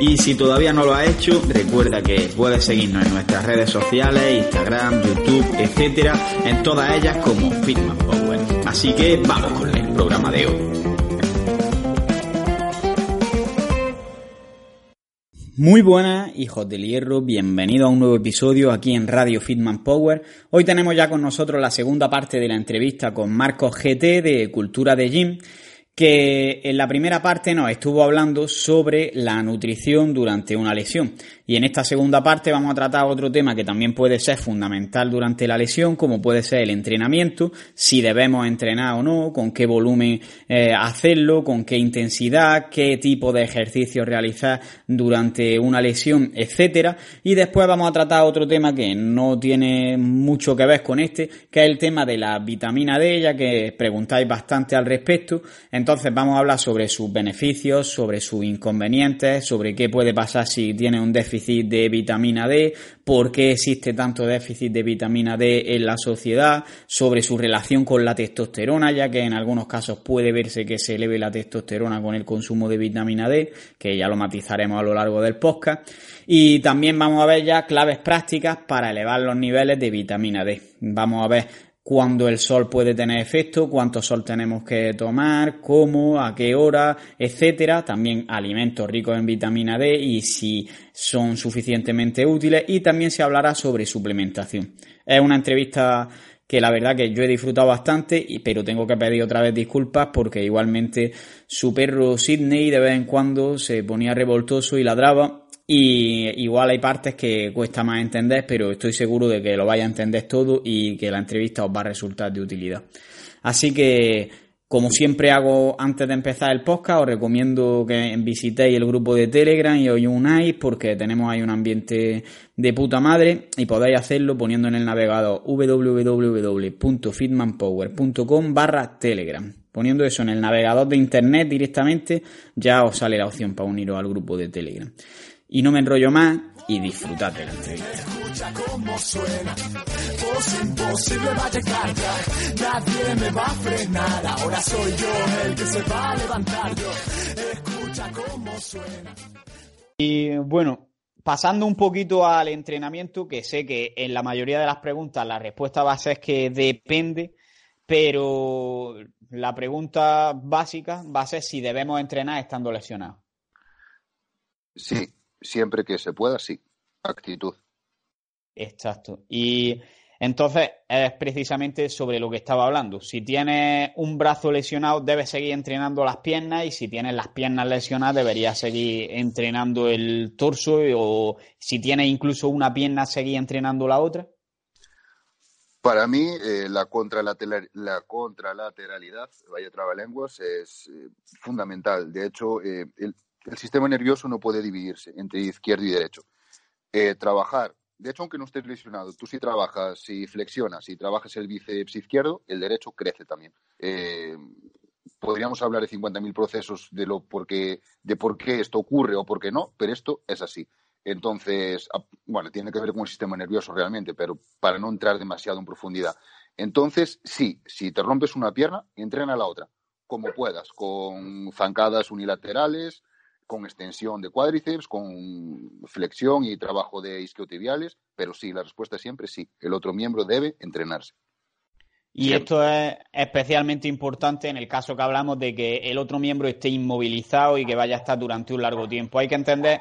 Y si todavía no lo has hecho, recuerda que puedes seguirnos en nuestras redes sociales, Instagram, YouTube, etcétera, en todas ellas como Fitman Power. Así que vamos con el programa de hoy. Muy buenas, hijos del hierro, bienvenido a un nuevo episodio aquí en Radio Fitman Power. Hoy tenemos ya con nosotros la segunda parte de la entrevista con Marcos GT de Cultura de Gym que en la primera parte nos estuvo hablando sobre la nutrición durante una lesión. Y en esta segunda parte vamos a tratar otro tema que también puede ser fundamental durante la lesión, como puede ser el entrenamiento, si debemos entrenar o no, con qué volumen eh, hacerlo, con qué intensidad, qué tipo de ejercicio realizar durante una lesión, etcétera. Y después vamos a tratar otro tema que no tiene mucho que ver con este, que es el tema de la vitamina D, ya que preguntáis bastante al respecto. Entonces vamos a hablar sobre sus beneficios, sobre sus inconvenientes, sobre qué puede pasar si tiene un déficit de vitamina D, por qué existe tanto déficit de vitamina D en la sociedad, sobre su relación con la testosterona, ya que en algunos casos puede verse que se eleve la testosterona con el consumo de vitamina D, que ya lo matizaremos a lo largo del podcast. Y también vamos a ver ya claves prácticas para elevar los niveles de vitamina D. Vamos a ver cuándo el sol puede tener efecto, cuánto sol tenemos que tomar, cómo, a qué hora, etcétera. También alimentos ricos en vitamina D y si son suficientemente útiles. Y también se hablará sobre suplementación. Es una entrevista que la verdad que yo he disfrutado bastante, pero tengo que pedir otra vez disculpas porque igualmente su perro Sidney de vez en cuando se ponía revoltoso y ladraba y igual hay partes que cuesta más entender, pero estoy seguro de que lo vais a entender todo y que la entrevista os va a resultar de utilidad. Así que, como siempre hago antes de empezar el podcast, os recomiendo que visitéis el grupo de Telegram y os unáis porque tenemos ahí un ambiente de puta madre y podéis hacerlo poniendo en el navegador www.fitmanpower.com barra Telegram. Poniendo eso en el navegador de internet directamente, ya os sale la opción para uniros al grupo de Telegram. Y no me enrollo más y disfrutad de la entrevista. Escucha cómo suena, voz imposible va a llegar ya. Nadie me va a frenar, ahora soy yo el que se va a levantar yo. Escucha cómo suena. Y bueno, pasando un poquito al entrenamiento, que sé que en la mayoría de las preguntas la respuesta va a ser que depende, pero la pregunta básica va a ser si debemos entrenar estando lesionados. Sí, siempre que se pueda, sí. Actitud. Exacto. Y entonces es precisamente sobre lo que estaba hablando. Si tienes un brazo lesionado, debes seguir entrenando las piernas y si tienes las piernas lesionadas, deberías seguir entrenando el torso o si tienes incluso una pierna, seguir entrenando la otra. Para mí, eh, la, contralateral, la contralateralidad, vaya trabalenguas, es eh, fundamental. De hecho, eh, el, el sistema nervioso no puede dividirse entre izquierdo y derecho. Eh, trabajar, de hecho, aunque no estés lesionado, tú si trabajas, si flexionas, si trabajas el bíceps izquierdo, el derecho crece también. Eh, podríamos hablar de 50.000 procesos de, lo porque, de por qué esto ocurre o por qué no, pero esto es así. Entonces, bueno, tiene que ver con el sistema nervioso realmente, pero para no entrar demasiado en profundidad. Entonces, sí, si te rompes una pierna, entrena la otra, como puedas, con zancadas unilaterales, con extensión de cuádriceps, con flexión y trabajo de isquiotibiales, pero sí, la respuesta es siempre sí. El otro miembro debe entrenarse. Y esto es especialmente importante en el caso que hablamos de que el otro miembro esté inmovilizado y que vaya a estar durante un largo tiempo. Hay que entender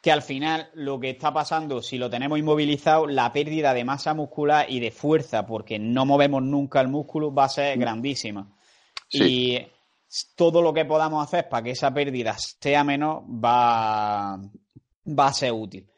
que al final lo que está pasando, si lo tenemos inmovilizado, la pérdida de masa muscular y de fuerza, porque no movemos nunca el músculo, va a ser grandísima. Y todo lo que podamos hacer para que esa pérdida sea menor va, va a ser útil.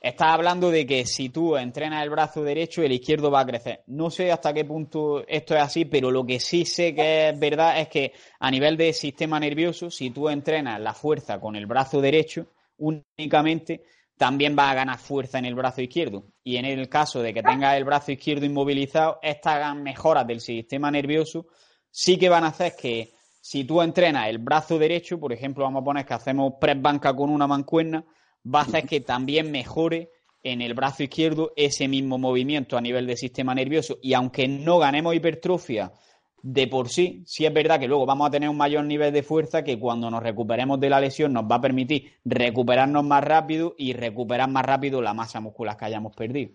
Estás hablando de que si tú entrenas el brazo derecho, el izquierdo va a crecer. No sé hasta qué punto esto es así, pero lo que sí sé que es verdad es que a nivel de sistema nervioso, si tú entrenas la fuerza con el brazo derecho únicamente, también va a ganar fuerza en el brazo izquierdo. Y en el caso de que tengas el brazo izquierdo inmovilizado, estas mejoras del sistema nervioso sí que van a hacer que si tú entrenas el brazo derecho, por ejemplo, vamos a poner que hacemos press banca con una mancuerna, va a hacer que también mejore en el brazo izquierdo ese mismo movimiento a nivel del sistema nervioso. Y aunque no ganemos hipertrofia de por sí, sí es verdad que luego vamos a tener un mayor nivel de fuerza que cuando nos recuperemos de la lesión nos va a permitir recuperarnos más rápido y recuperar más rápido la masa muscular que hayamos perdido.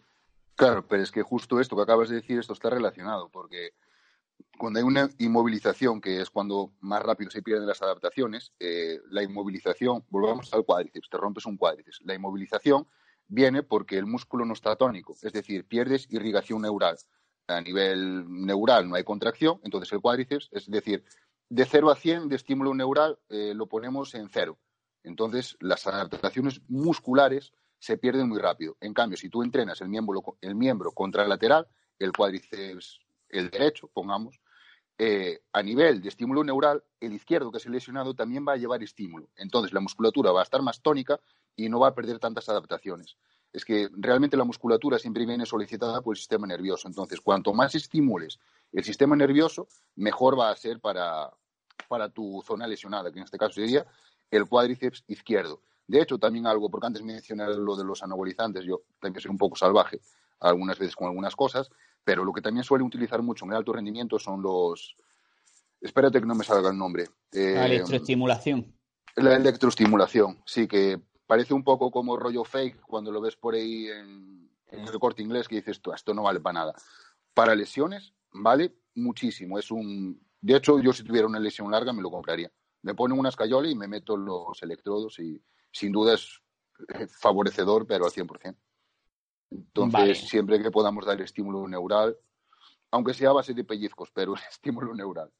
Claro, pero es que justo esto que acabas de decir, esto está relacionado, porque cuando hay una inmovilización, que es cuando más rápido se pierden las adaptaciones, eh, la inmovilización, volvamos al cuádriceps, te rompes un cuádriceps. La inmovilización viene porque el músculo no está tónico, es decir, pierdes irrigación neural a nivel neural no hay contracción, entonces el cuádriceps, es decir, de 0 a 100 de estímulo neural eh, lo ponemos en cero. Entonces las adaptaciones musculares se pierden muy rápido. En cambio, si tú entrenas el miembro, el miembro contralateral, el cuádriceps, el derecho, pongamos, eh, a nivel de estímulo neural, el izquierdo, que es el lesionado, también va a llevar estímulo. Entonces la musculatura va a estar más tónica y no va a perder tantas adaptaciones es que realmente la musculatura siempre viene solicitada por el sistema nervioso. Entonces, cuanto más estimules el sistema nervioso, mejor va a ser para, tu zona lesionada, que en este caso sería el cuádriceps izquierdo. De hecho, también algo, porque antes mencioné lo de los anabolizantes, yo también soy un poco salvaje algunas veces con algunas cosas, pero lo que también suele utilizar mucho en el alto rendimiento son los... Espérate que no me salga el nombre. la electroestimulación. La electroestimulación, sí, que parece un poco como rollo fake cuando lo ves por ahí en, el corte inglés que dices, tú, esto no vale para nada. Para lesiones, vale muchísimo. Es un. De hecho, yo si tuviera una lesión larga me lo compraría. Me ponen una escayola y me meto los electrodos y sin duda es favorecedor, pero al 100%. Entonces, siempre que podamos dar estímulo neural, aunque sea a base de pellizcos, pero el estímulo neural.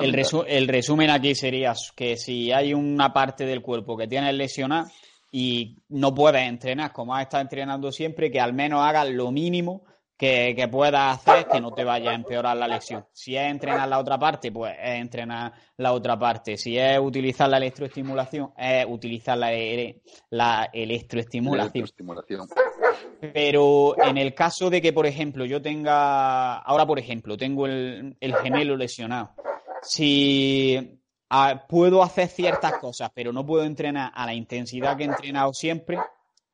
El, el, resumen aquí sería que si hay una parte del cuerpo que tiene lesionada y no puedes entrenar como has estado entrenando siempre, que al menos hagas lo mínimo que, que puedas hacer que no te vaya a empeorar la lesión. Si es entrenar la otra parte, pues es entrenar la otra parte. Si es utilizar la electroestimulación, es utilizar la, la electroestimulación. Pero en el caso de que, por ejemplo, yo tenga, ahora por ejemplo, tengo el, el gemelo lesionado si puedo hacer ciertas cosas, pero no puedo entrenar a la intensidad que he entrenado siempre,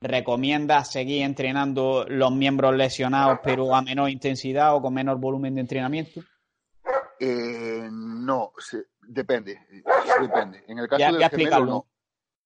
¿recomiendas seguir entrenando los miembros lesionados, pero a menor intensidad o con menor volumen de entrenamiento? Eh, no, depende, depende. En el caso del gemelo, no.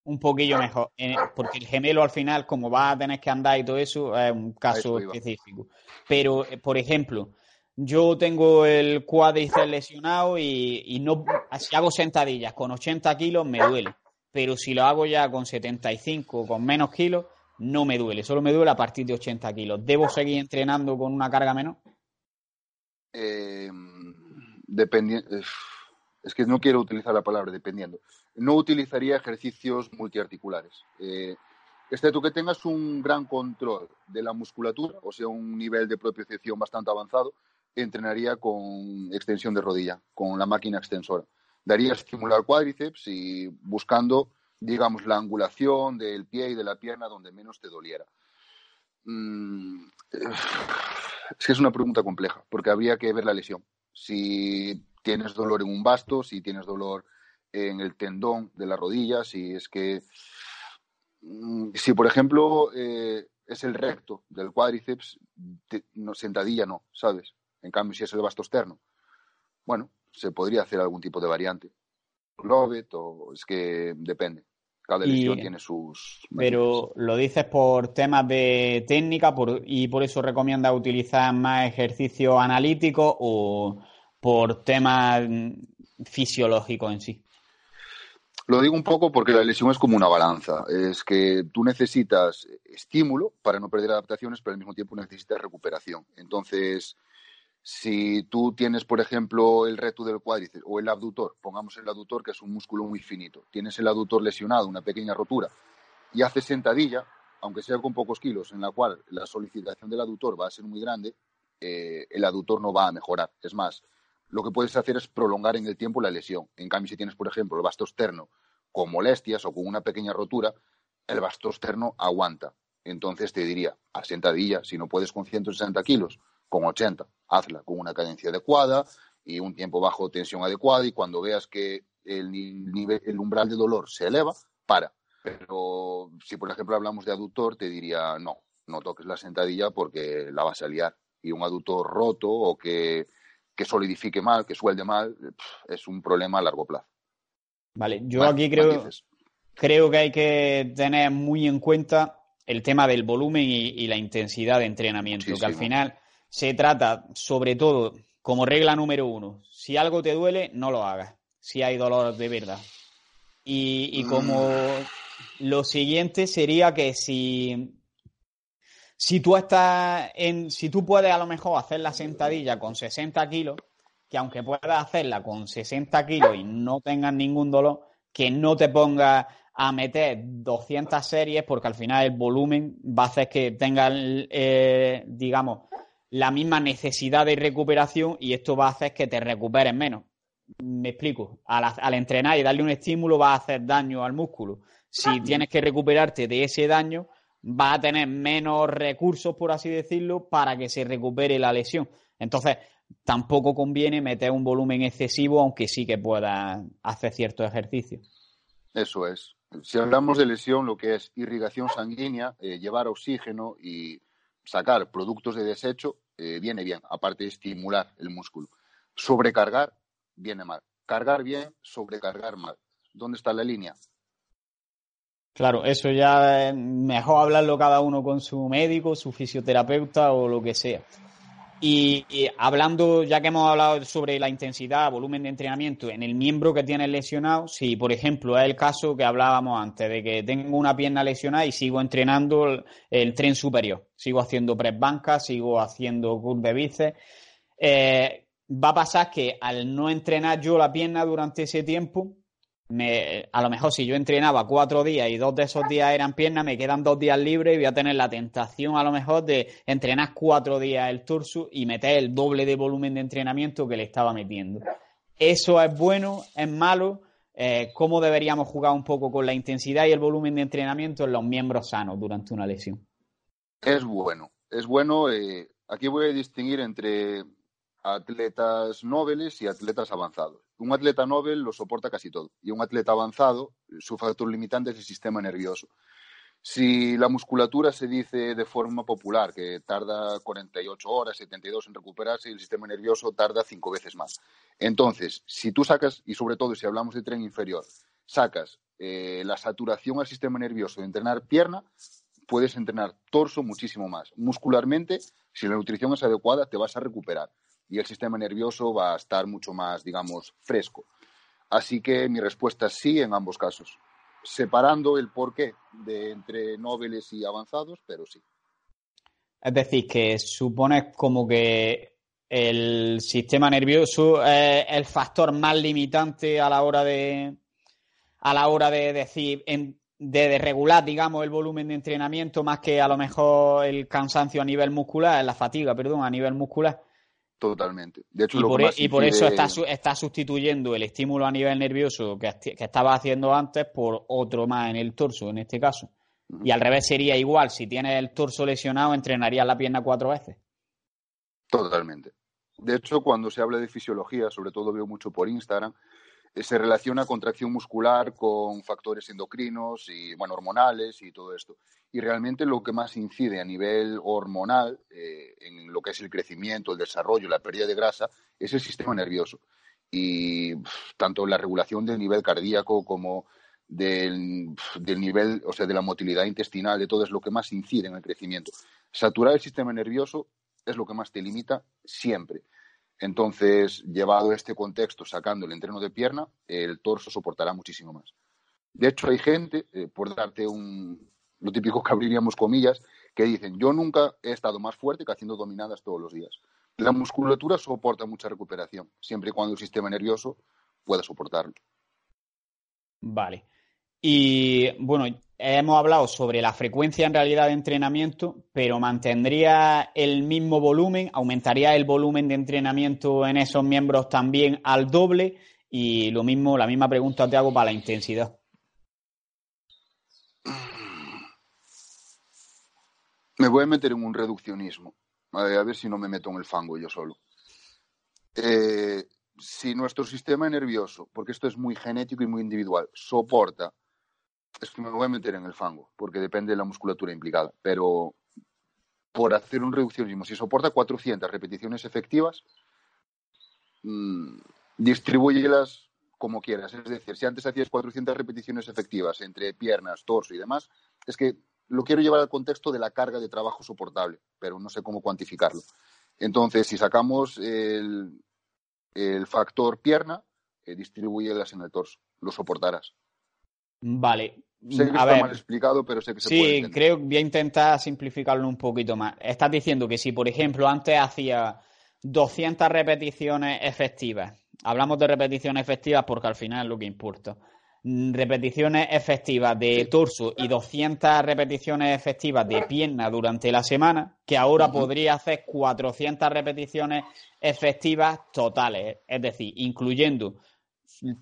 Un poquillo mejor, porque el gemelo al final, como va a tener que andar y todo eso, es un caso específico. Pero, eh, por ejemplo, yo tengo el cuádriceps lesionado y, no, si hago sentadillas con 80 kilos me duele, pero si lo hago ya con 75, con menos kilos, no me duele, solo me duele a partir de 80 kilos. ¿Debo seguir entrenando con una carga menor? Eh, dependiendo, es que no quiero utilizar la palabra dependiendo. No utilizaría ejercicios multiarticulares. Eh, excepto que tengas un gran control de la musculatura, o sea, un nivel de propiocepción bastante avanzado, entrenaría con extensión de rodilla, con la máquina extensora. Daría estimular cuádriceps y buscando, digamos, la angulación del pie y de la pierna donde menos te doliera. Mm, es que es una pregunta compleja, porque habría que ver la lesión. Si tienes dolor en un basto, si tienes dolor en el tendón de la rodilla, si es que. Mm, si, por ejemplo, eh, es el recto del cuádriceps, no, sentadilla no, ¿sabes? En cambio, si es el vasto externo, bueno, se podría hacer algún tipo de variante. Lobet o es que depende. Cada lesión tiene sus. Pero lo dices por temas de técnica y por eso recomienda utilizar más ejercicio analítico o por temas fisiológicos en sí. Lo digo un poco porque la lesión es como una balanza. Es que tú necesitas estímulo para no perder adaptaciones, pero al mismo tiempo necesitas recuperación. Entonces, si tú tienes, por ejemplo, el reto del cuádriceps o el abductor, pongamos el abductor que es un músculo muy finito, tienes el abductor lesionado, una pequeña rotura, y haces sentadilla, aunque sea con pocos kilos, en la cual la solicitación del aductor va a ser muy grande, eh, el aductor no va a mejorar. Es más, lo que puedes hacer es prolongar en el tiempo la lesión. En cambio, si tienes, por ejemplo, el vasto externo con molestias o con una pequeña rotura, el vasto externo aguanta. Entonces te diría, a sentadilla, si no puedes con 160 kilos, con 80, hazla con una cadencia adecuada y un tiempo bajo tensión adecuada y cuando veas que el, nivel, el umbral de dolor se eleva, para. Pero si, por ejemplo, hablamos de aductor, te diría, no, no toques la sentadilla porque la vas a liar. Y un aductor roto o que, que solidifique mal, que suelde mal, es un problema a largo plazo. Vale, yo aquí creo, creo que hay que tener muy en cuenta el tema del volumen y, la intensidad de entrenamiento, que al final se trata, sobre todo, como regla número uno, si algo te duele, no lo hagas, si hay dolor de verdad. Y, como mm. lo siguiente sería que si, si tú estás en, si tú puedes a lo mejor hacer la sentadilla con 60 kilos, que aunque puedas hacerla con 60 kilos y no tengas ningún dolor, que no te pongas a meter 200 series porque al final el volumen va a hacer que tenga, eh, digamos, la misma necesidad de recuperación y esto va a hacer que te recuperes menos. Me explico. Al, entrenar y darle un estímulo va a hacer daño al músculo. Si tienes que recuperarte de ese daño, va a tener menos recursos, por así decirlo, para que se recupere la lesión. Entonces, tampoco conviene meter un volumen excesivo, aunque sí que puedas hacer ciertos ejercicios. Eso es si hablamos de lesión, lo que es irrigación sanguínea, eh, llevar oxígeno y sacar productos de desecho, eh, viene bien, aparte de estimular el músculo. Sobrecargar, viene mal. Cargar bien, sobrecargar mal. ¿Dónde está la línea? Claro, eso ya es mejor hablarlo cada uno con su médico, su fisioterapeuta o lo que sea. Y, hablando, ya que hemos hablado sobre la intensidad, volumen de entrenamiento en el miembro que tiene lesionado, si por ejemplo es el caso que hablábamos antes, de que tengo una pierna lesionada y sigo entrenando el, tren superior, sigo haciendo press banca, sigo haciendo curl de bíceps, eh, va a pasar que al no entrenar yo la pierna durante ese tiempo, a lo mejor si yo entrenaba cuatro días y dos de esos días eran piernas, me quedan dos días libres y voy a tener la tentación a lo mejor de entrenar cuatro días el torso y meter el doble de volumen de entrenamiento que le estaba metiendo. ¿Eso es bueno? ¿Es malo? Eh, ¿Cómo deberíamos jugar un poco con la intensidad y el volumen de entrenamiento en los miembros sanos durante una lesión? Es bueno, es bueno. Eh, aquí voy a distinguir entre atletas nobles y atletas avanzados. Un atleta noble lo soporta casi todo y un atleta avanzado, su factor limitante es el sistema nervioso. Si la musculatura se dice de forma popular que tarda 48 horas, 72 en recuperarse el sistema nervioso tarda cinco veces más. Entonces, si tú sacas, y sobre todo si hablamos de tren inferior, sacas eh, la saturación al sistema nervioso de entrenar pierna, puedes entrenar torso muchísimo más. Muscularmente, si la nutrición es adecuada, te vas a recuperar y el sistema nervioso va a estar mucho más, digamos, fresco. Así que mi respuesta es sí en ambos casos, separando el porqué de entre nobles y avanzados, pero sí. Es decir, que supones como que el sistema nervioso es el factor más limitante a la hora de a la hora de decir de, regular, digamos, el volumen de entrenamiento más que a lo mejor el cansancio a nivel muscular, la fatiga, perdón, a nivel muscular. Totalmente. De hecho, y, por, e- y por, eso está, está, sustituyendo el estímulo a nivel nervioso que, que, estaba haciendo antes por otro más en el torso, en este caso. Y al revés sería igual, si tienes el torso lesionado, entrenarías la pierna cuatro veces. Totalmente. De hecho, cuando se habla de fisiología, sobre todo veo mucho por Instagram, se relaciona contracción muscular con factores endocrinos y bueno, hormonales y todo esto. Y realmente lo que más incide a nivel hormonal eh, en lo que es el crecimiento, el desarrollo, la pérdida de grasa, es el sistema nervioso. Y tanto la regulación del nivel cardíaco como del, del, nivel, o sea, de la motilidad intestinal, de todo es lo que más incide en el crecimiento. Saturar el sistema nervioso es lo que más te limita siempre. Entonces, llevado este contexto, sacando el entreno de pierna, el torso soportará muchísimo más. De hecho, hay gente, eh, por darte un, lo típico que abriríamos comillas, que dicen, yo nunca he estado más fuerte que haciendo dominadas todos los días. La musculatura soporta mucha recuperación, siempre y cuando el sistema nervioso pueda soportarlo. Vale. Y bueno, hemos hablado sobre la frecuencia en realidad de entrenamiento, pero mantendría el mismo volumen, aumentaría el volumen de entrenamiento en esos miembros también al doble y lo mismo, la misma pregunta te hago para la intensidad. Me voy a meter en un reduccionismo, a ver si no me meto en el fango yo solo. Eh, si nuestro sistema nervioso, porque esto es muy genético y muy individual, soporta, es que me voy a meter en el fango, porque depende de la musculatura implicada, pero por hacer un reduccionismo, si soporta 400 repeticiones efectivas, mmm, distribúyelas como quieras. Es decir, si antes hacías 400 repeticiones efectivas entre piernas, torso y demás, es que lo quiero llevar al contexto de la carga de trabajo soportable, pero no sé cómo cuantificarlo. Entonces, si sacamos el, factor pierna, eh, distribúyelas en el torso, lo soportarás. Vale. Sé que a está ver, mal explicado, pero sé que se sí, puede entender. creo que voy a intentar simplificarlo un poquito más. Estás diciendo que si, por ejemplo, antes hacía 200 repeticiones efectivas, hablamos de repeticiones efectivas porque al final es lo que importa. Repeticiones efectivas de torso y 200 repeticiones efectivas de pierna durante la semana, que ahora podría hacer 400 repeticiones efectivas totales, es decir, incluyendo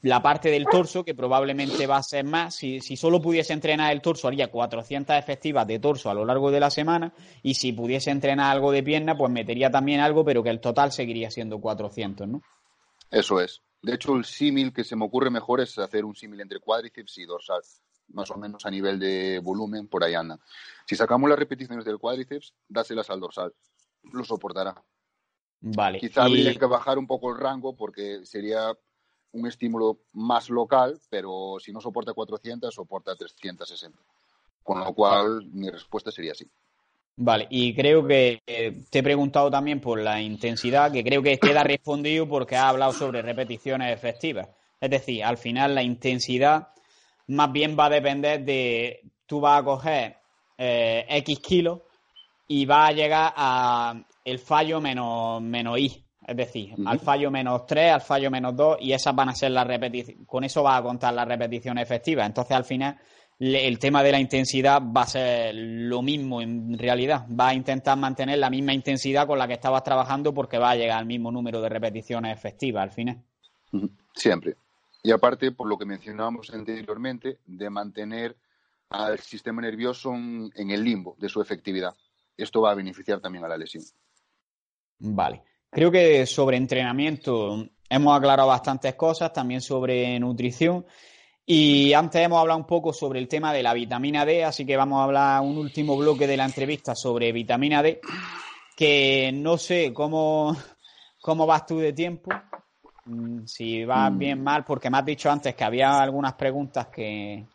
la parte del torso, que probablemente va a ser más. Si, si solo pudiese entrenar el torso, haría 400 efectivas de torso a lo largo de la semana. Y si pudiese entrenar algo de pierna, pues metería también algo, pero que el total seguiría siendo 400, ¿no? Eso es. De hecho, el símil que se me ocurre mejor es hacer un símil entre cuádriceps y dorsal. Más o menos a nivel de volumen, por ahí anda. Si sacamos las repeticiones del cuádriceps, dáselas al dorsal. Lo soportará. Vale. Quizá Y- habría que bajar un poco el rango porque sería un estímulo más local, pero si no soporta 400, soporta 360. Con lo cual, mi respuesta sería sí. Vale, y creo que eh, te he preguntado también por la intensidad, que creo que queda respondido porque has hablado sobre repeticiones efectivas. Es decir, al final la intensidad más bien va a depender de, tú vas a coger eh, X kilos y vas a llegar a el fallo menos, menos I. Es decir, al fallo menos 3, al fallo menos 2, y esas van a ser las repeticiones. Con eso vas a contar las repeticiones efectivas. Entonces, al final, el tema de la intensidad va a ser lo mismo en realidad. Vas a intentar mantener la misma intensidad con la que estabas trabajando porque va a llegar al mismo número de repeticiones efectivas al final. Siempre. Y aparte, por lo que mencionábamos anteriormente, de mantener al sistema nervioso en el limbo de su efectividad. Esto va a beneficiar también a la lesión. Vale. Creo que sobre entrenamiento hemos aclarado bastantes cosas, también sobre nutrición. Y antes hemos hablado un poco sobre el tema de la vitamina D, así que vamos a hablar un último bloque de la entrevista sobre vitamina D, que no sé cómo, cómo vas tú de tiempo, Mm, si vas Mm. bien mal, porque me has dicho antes que había algunas preguntas que...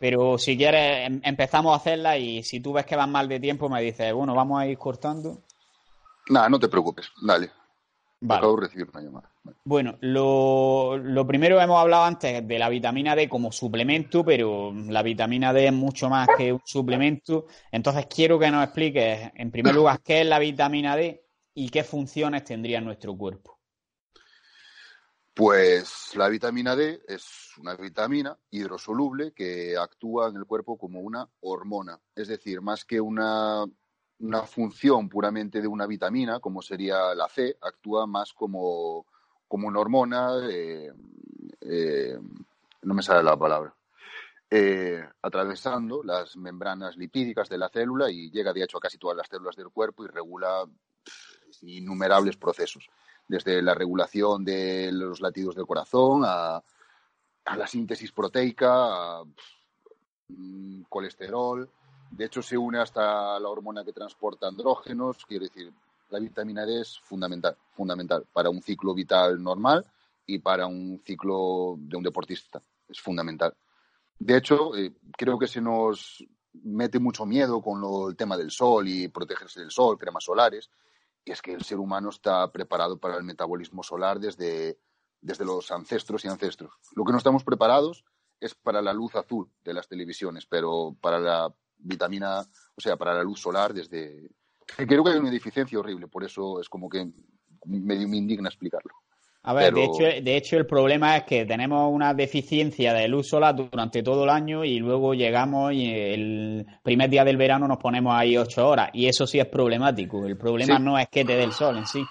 Pero si quieres, em- empezamos a hacerlas y si tú ves que vas mal de tiempo, me dices, bueno, vamos a ir cortando. Nada, no te preocupes. Dale. Vale. Acabo de recibir una llamada. Vale. Bueno, lo, lo primero hemos hablado antes de la vitamina D como suplemento, pero la vitamina D es mucho más que un suplemento. Entonces quiero que nos expliques, en primer lugar, qué es la vitamina D y qué funciones tendría en nuestro cuerpo. Pues la vitamina D es una vitamina hidrosoluble que actúa en el cuerpo como una hormona. Es decir, más que una, una función puramente de una vitamina, como sería la C, actúa más como, como una hormona, eh, eh, no me sale la palabra, eh, atravesando las membranas lipídicas de la célula y llega de hecho a casi todas las células del cuerpo y regula innumerables procesos, desde la regulación de los latidos del corazón a, a la síntesis proteica, mm, colesterol. De hecho, se une hasta la hormona que transporta andrógenos. Quiero decir, la vitamina D es fundamental, fundamental para un ciclo vital normal y para un ciclo de un deportista. Es fundamental. De hecho, eh, creo que se nos mete mucho miedo con el tema del sol y protegerse del sol, cremas solares. Y es que el ser humano está preparado para el metabolismo solar desde, desde los ancestros y ancestros. Lo que no estamos preparados es para la luz azul de las televisiones, pero para la vitamina, o sea, para la luz solar desde... Creo que hay una deficiencia horrible, por eso es como que medio me indigna explicarlo. A ver, Pero- de, hecho, de hecho el problema es que tenemos una deficiencia de luz solar durante todo el año y luego llegamos y el primer día del verano nos ponemos ahí ocho horas y eso sí es problemático. El problema Sí. no es que te dé el sol en sí,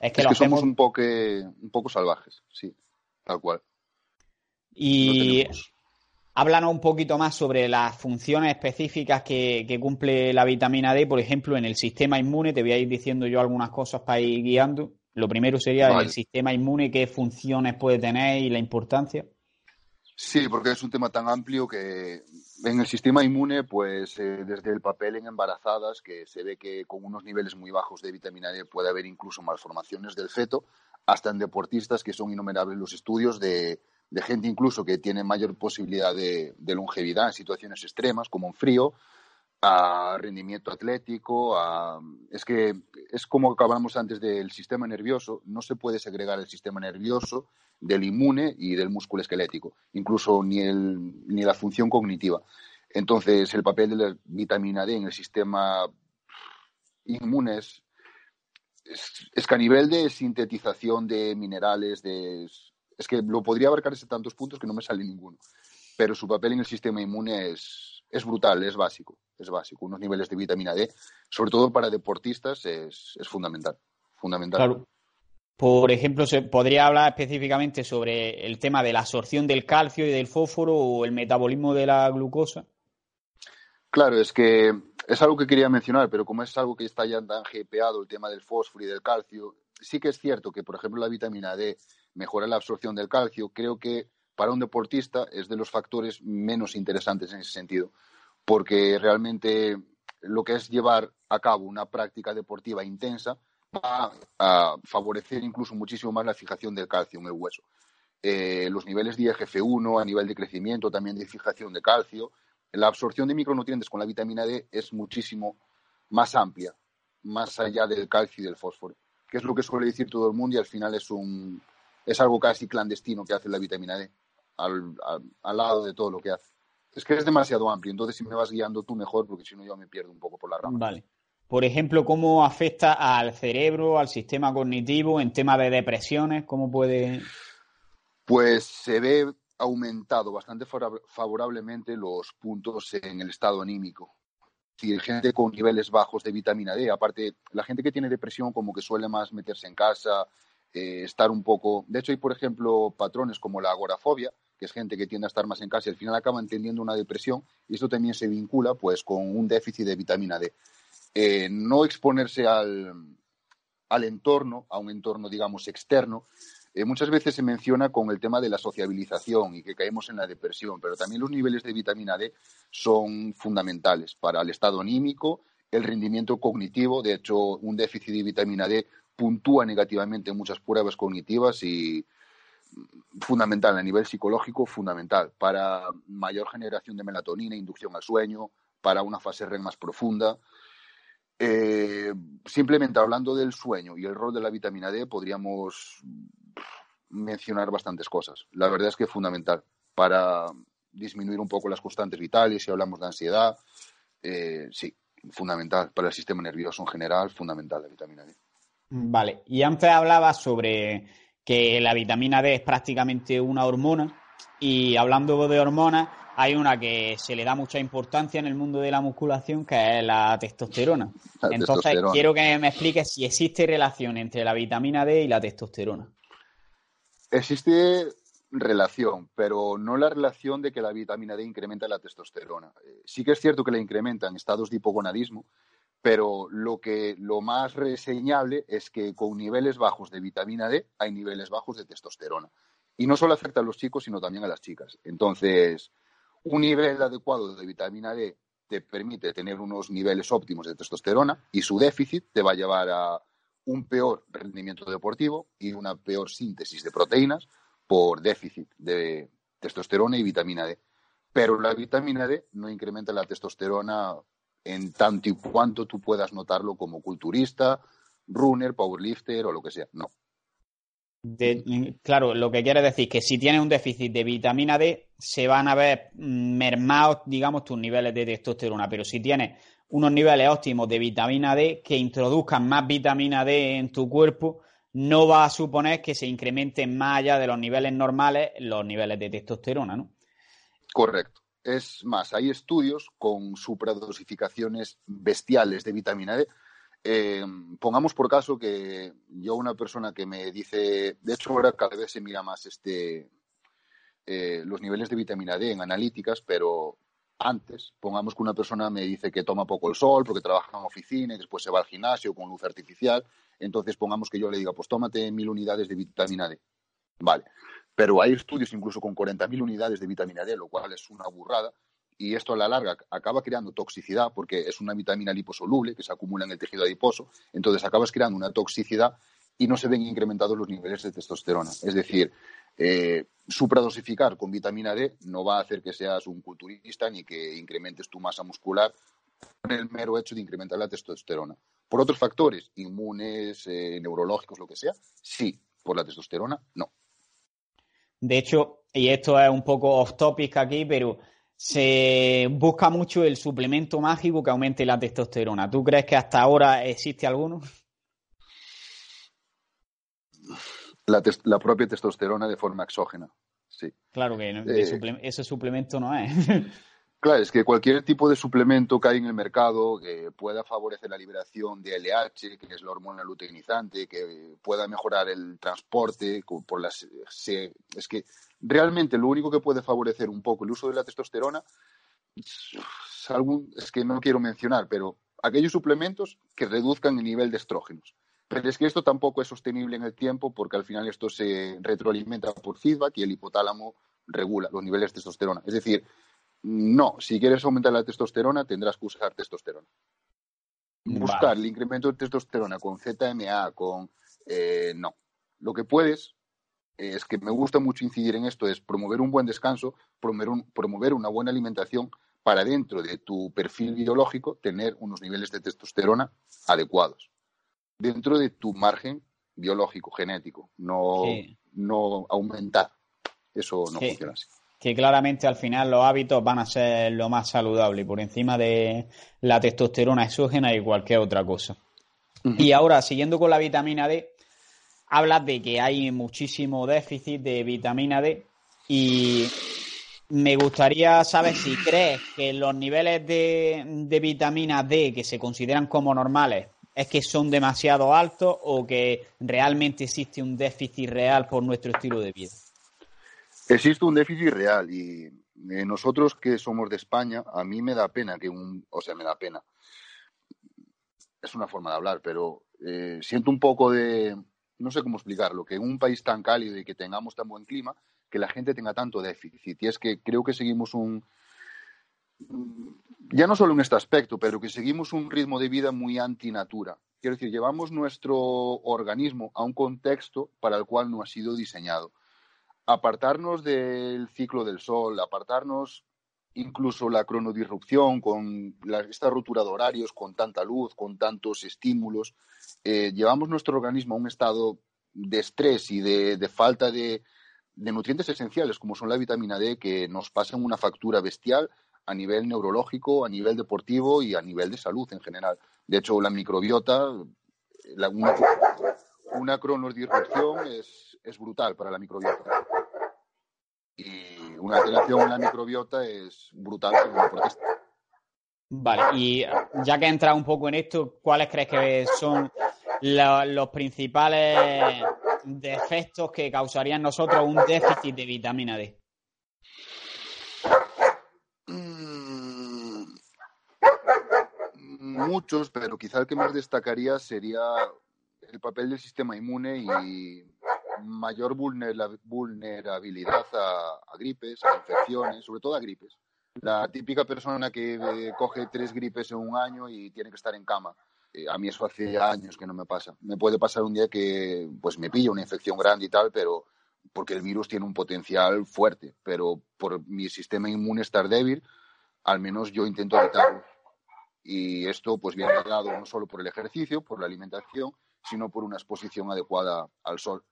es que es lo que somos un poco, un poco salvajes, sí, tal cual. Y háblanos un poquito más sobre las funciones específicas que, cumple la vitamina D, por ejemplo, en el sistema inmune. Te voy a ir diciendo yo algunas cosas para ir guiando. Lo primero sería el sistema inmune, qué funciones puede tener y la importancia. Sí, porque es un tema tan amplio que en el sistema inmune, pues eh, desde el papel en embarazadas, que se ve que con unos niveles muy bajos de vitamina D puede haber incluso malformaciones del feto, hasta en deportistas que son innumerables los estudios de, gente incluso que tiene mayor posibilidad de, longevidad en situaciones extremas, como en frío, a rendimiento atlético, a... es que es como acabamos antes del sistema nervioso, no se puede segregar el sistema nervioso del inmune y del músculo esquelético, incluso ni, el, ni la función cognitiva. Entonces, el papel de la vitamina D en el sistema inmune es, es, que a nivel de sintetización de minerales, de, es que lo podría abarcar ese tantos puntos que no me sale ninguno. Pero su papel en el sistema inmune es, es brutal, es básico es básico. Unos niveles de vitamina D, sobre todo para deportistas, es, fundamental. fundamental. Claro. Por ejemplo, se podría hablar específicamente sobre el tema de la absorción del calcio y del fósforo o el metabolismo de la glucosa. Claro, es que es algo que quería mencionar, pero como es algo que está ya tan gepeado el tema del fósforo y del calcio, sí que es cierto que, por ejemplo, la vitamina D mejora la absorción del calcio. Creo que para un deportista es de los factores menos interesantes en ese sentido porque realmente lo que es llevar a cabo una práctica deportiva intensa va a favorecer incluso muchísimo más la fijación del calcio en el hueso. Eh, los niveles de IGF-1 a nivel de crecimiento, también de fijación de calcio, la absorción de micronutrientes con la vitamina D es muchísimo más amplia, más allá del calcio y del fósforo, que es lo que suele decir todo el mundo y al final es, un, es algo casi clandestino que hace la vitamina D, al lado de todo lo que hace. Es que es demasiado amplio, entonces si me vas guiando tú mejor, porque si no yo me pierdo un poco por la rama. Vale. Por ejemplo, ¿cómo afecta al cerebro, al sistema cognitivo en tema de depresiones? ¿Cómo puede...? Pues se ve aumentado bastante favorablemente los puntos en el estado anímico. Si hay gente con niveles bajos de vitamina D, aparte, la gente que tiene depresión como que suele más meterse en casa, eh, estar un poco... De hecho, hay, por ejemplo, patrones como la agorafobia, que es gente que tiende a estar más en casa y al final acaba entendiendo una depresión y esto también se vincula pues con un déficit de vitamina D. Eh, no exponerse al, al, entorno, a un entorno, digamos, externo, eh, muchas veces se menciona con el tema de la sociabilización y que caemos en la depresión, pero también los niveles de vitamina D son fundamentales para el estado anímico, el rendimiento cognitivo. De hecho, un déficit de vitamina D puntúa negativamente en muchas pruebas cognitivas y fundamental a nivel psicológico, fundamental para mayor generación de melatonina, inducción al sueño, para una fase REM más profunda. Eh, simplemente hablando del sueño y el rol de la vitamina D, podríamos mencionar bastantes cosas. La verdad es que es fundamental para disminuir un poco las constantes vitales, si hablamos de ansiedad, eh, sí, fundamental para el sistema nervioso en general, fundamental la vitamina D. Vale, y antes hablaba sobre que la vitamina D es prácticamente una hormona y hablando de hormonas, hay una que se le da mucha importancia en el mundo de la musculación, que es la testosterona. Entonces, quiero que me expliques si existe relación entre la vitamina D y la testosterona. Existe relación, pero no la relación de que la vitamina D incrementa la testosterona. Eh, sí que es cierto que la incrementa en estados de hipogonadismo, pero lo que lo más reseñable es que con niveles bajos de vitamina D hay niveles bajos de testosterona. Y no solo afecta a los chicos, sino también a las chicas. Entonces, un nivel adecuado de vitamina D te permite tener unos niveles óptimos de testosterona y su déficit te va a llevar a un peor rendimiento deportivo y una peor síntesis de proteínas por déficit de testosterona y vitamina D. Pero la vitamina D no incrementa la testosterona en tanto y cuanto tú puedas notarlo como culturista, runner, powerlifter o lo que sea. No. claro, lo que quiere decir que si tienes un déficit de vitamina D, se van a ver mermados, digamos, tus niveles de testosterona. Pero si tienes unos niveles óptimos de vitamina D que introduzcan más vitamina D en tu cuerpo, no va a suponer que se incrementen más allá de los niveles normales los niveles de testosterona, ¿no? Correcto. Es más, hay estudios con supradosificaciones bestiales de vitamina D. Eh, pongamos por caso que yo, una persona que me dice, de hecho ahora cada vez se mira más este, eh, los niveles de vitamina D en analíticas, pero antes, pongamos que una persona me dice que toma poco el sol porque trabaja en oficina y después se va al gimnasio con luz artificial, entonces pongamos que yo le diga, pues tómate mil unidades de vitamina D. Vale, pero hay estudios incluso con 40.000 unidades de vitamina D, lo cual es una burrada, y esto a la larga acaba creando toxicidad porque es una vitamina liposoluble que se acumula en el tejido adiposo, entonces acabas creando una toxicidad y no se ven incrementados los niveles de testosterona. Es decir, eh, supradosificar con vitamina D no va a hacer que seas un culturista ni que incrementes tu masa muscular con el mero hecho de incrementar la testosterona. Por otros factores, inmunes, eh, neurológicos, lo que sea, sí. Por la testosterona, no. De hecho, y esto es un poco off topic aquí, pero se busca mucho el suplemento mágico que aumente la testosterona. ¿Tú crees que hasta ahora existe alguno? La, propia testosterona de forma exógena, sí. Claro que eh, ese suplemento no es. Claro, es que cualquier tipo de suplemento que hay en el mercado que pueda favorecer la liberación de LH, que es la hormona luteinizante, que pueda mejorar el transporte por las es que realmente lo único que puede favorecer un poco el uso de la testosterona es, algún, es que no quiero mencionar, pero aquellos suplementos que reduzcan el nivel de estrógenos. Pero es que esto tampoco es sostenible en el tiempo porque al final esto se retroalimenta por feedback y el hipotálamo regula los niveles de testosterona. Es decir, no, si quieres aumentar la testosterona tendrás que usar testosterona. Buscar el incremento de testosterona con ZMA, con... Eh, no. Lo que puedes es que me gusta mucho incidir en esto, es promover un buen descanso, promover, una buena alimentación para dentro de tu perfil biológico tener unos niveles de testosterona adecuados. Dentro de tu margen biológico, genético, no, no aumentar. Eso no funciona así que claramente al final los hábitos van a ser lo más saludable por encima de la testosterona exógena y cualquier otra cosa. Y ahora, siguiendo con la vitamina D, hablas de que hay muchísimo déficit de vitamina D y me gustaría saber si crees que los niveles de, de vitamina D que se consideran como normales es que son demasiado altos o que realmente existe un déficit real por nuestro estilo de vida. Existe un déficit real y eh, nosotros que somos de España, a mí me da pena que un, o sea, me da pena. Es una forma de hablar, pero eh, siento un poco de, no sé cómo explicarlo, que en un país tan cálido y que tengamos tan buen clima, que la gente tenga tanto déficit. Y es que creo que seguimos un, ya no solo en este aspecto, pero que seguimos un ritmo de vida muy antinatura. Quiero decir, llevamos nuestro organismo a un contexto para el cual no ha sido diseñado apartarnos del ciclo del sol, apartarnos incluso la cronodisrupción con esta ruptura de horarios, con tanta luz, con tantos estímulos, eh, llevamos nuestro organismo a un estado de estrés y de, falta de, nutrientes esenciales como son la vitamina D que nos pasan una factura bestial a nivel neurológico, a nivel deportivo y a nivel de salud en general. De hecho, la microbiota, una, una cronodisrupción es brutal para la microbiota y una alteración en la microbiota es brutal Vale, y ya que he entrado un poco en esto, ¿cuáles crees que son los principales defectos que causarían nosotros un déficit de vitamina D? Mm, muchos, pero quizá el que más destacaría sería el papel del sistema inmune y mayor vulnerabilidad a, gripes, a infecciones, sobre todo a gripes. La típica persona que eh, coge tres gripes en un año y tiene que estar en cama. Eh, a mí eso hace años que no me pasa. Me puede pasar un día que pues me pilla una infección grande y tal, pero porque el virus tiene un potencial fuerte, pero por mi sistema inmune estar débil, al menos yo intento evitarlo. Y esto pues viene dado no solo por el ejercicio, por la alimentación, sino por una exposición adecuada al sol.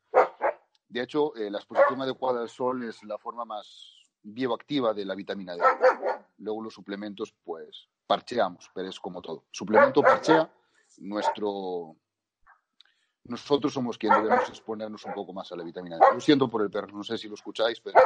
De hecho, eh, la exposición adecuada al sol es la forma más bioactiva de la vitamina D. Luego los suplementos, pues, parcheamos, pero es como todo. Suplemento parchea, nuestro... Nosotros somos quienes debemos exponernos un poco más a la vitamina D. Lo siento por el perro, no sé si lo escucháis, pero...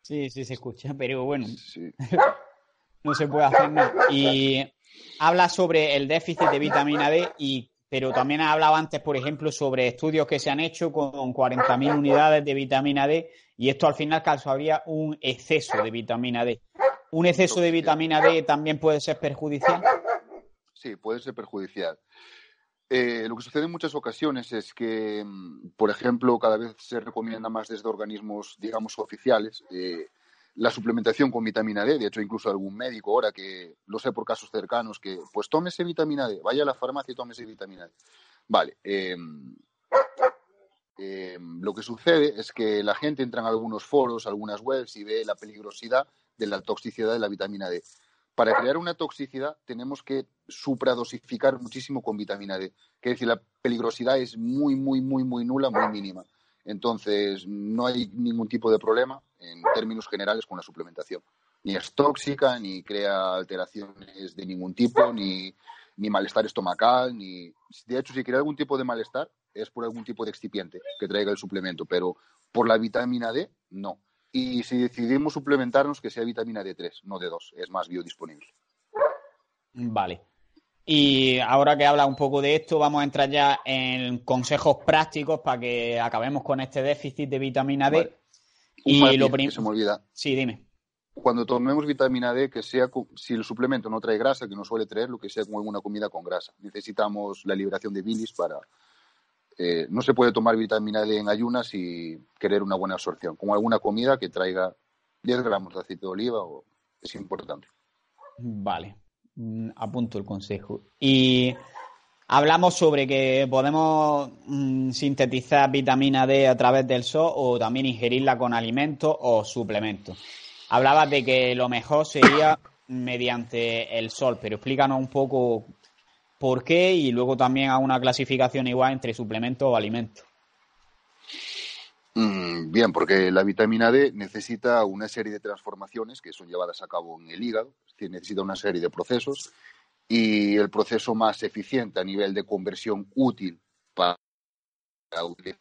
Sí, sí se escucha, pero bueno, no se puede hacer nada. Y habla sobre el déficit de vitamina D y pero también ha hablado antes, por ejemplo, sobre estudios que se han hecho con 40.000 unidades de vitamina D y esto al final causaría un exceso de vitamina D. ¿Un exceso de vitamina D también puede ser perjudicial? Sí, puede ser perjudicial. Eh, lo que sucede en muchas ocasiones es que, mm, por ejemplo, cada vez se recomienda más desde organismos, digamos, oficiales, eh, la suplementación con vitamina D. De hecho, incluso algún médico ahora que lo sé por casos cercanos que, pues tómese vitamina D, vaya a la farmacia y tómese vitamina D. Vale. Em, em, lo que sucede es que la gente entra en algunos foros, algunas webs y ve la peligrosidad de la toxicidad de la vitamina D. Para crear una toxicidad tenemos que supradosificar muchísimo con vitamina D. Que decir, la peligrosidad es muy, muy, muy, muy nula, muy mínima. Entonces, no hay ningún tipo de problema en términos generales con la suplementación. Ni es tóxica, ni crea alteraciones de ningún tipo, ni, malestar estomacal, ni... De hecho, si crea algún tipo de malestar, es por algún tipo de excipiente que traiga el suplemento, pero por la vitamina D, no. Y si decidimos suplementarnos, que sea vitamina D3, no D2, es más biodisponible. Vale. Y ahora que habla un poco de esto, vamos a entrar ya en consejos prácticos para que acabemos con este déficit de vitamina D. Y lo primero. Se me olvida. Sí, dime. Cuando tomemos vitamina D, que sea, si el suplemento no trae grasa, que no suele traer, lo que sea con alguna comida con grasa. Necesitamos la liberación de bilis para. Eh, no se puede tomar vitamina D en ayunas y querer una buena absorción. Con alguna comida que traiga 10 gramos de aceite de oliva o, es importante. Vale. Mm, apunto el consejo. Y hablamos sobre que podemos mm, sintetizar vitamina D a través del sol o también ingerirla con alimentos o suplementos. Hablabas de que lo mejor sería mediante el sol, pero explícanos un poco por qué y luego también a una clasificación igual entre suplementos o alimentos. Mm, bien, porque la vitamina D necesita una serie de transformaciones que son llevadas a cabo en el hígado, es decir, necesita una serie de procesos y el proceso más eficiente a nivel de conversión útil para utilizarse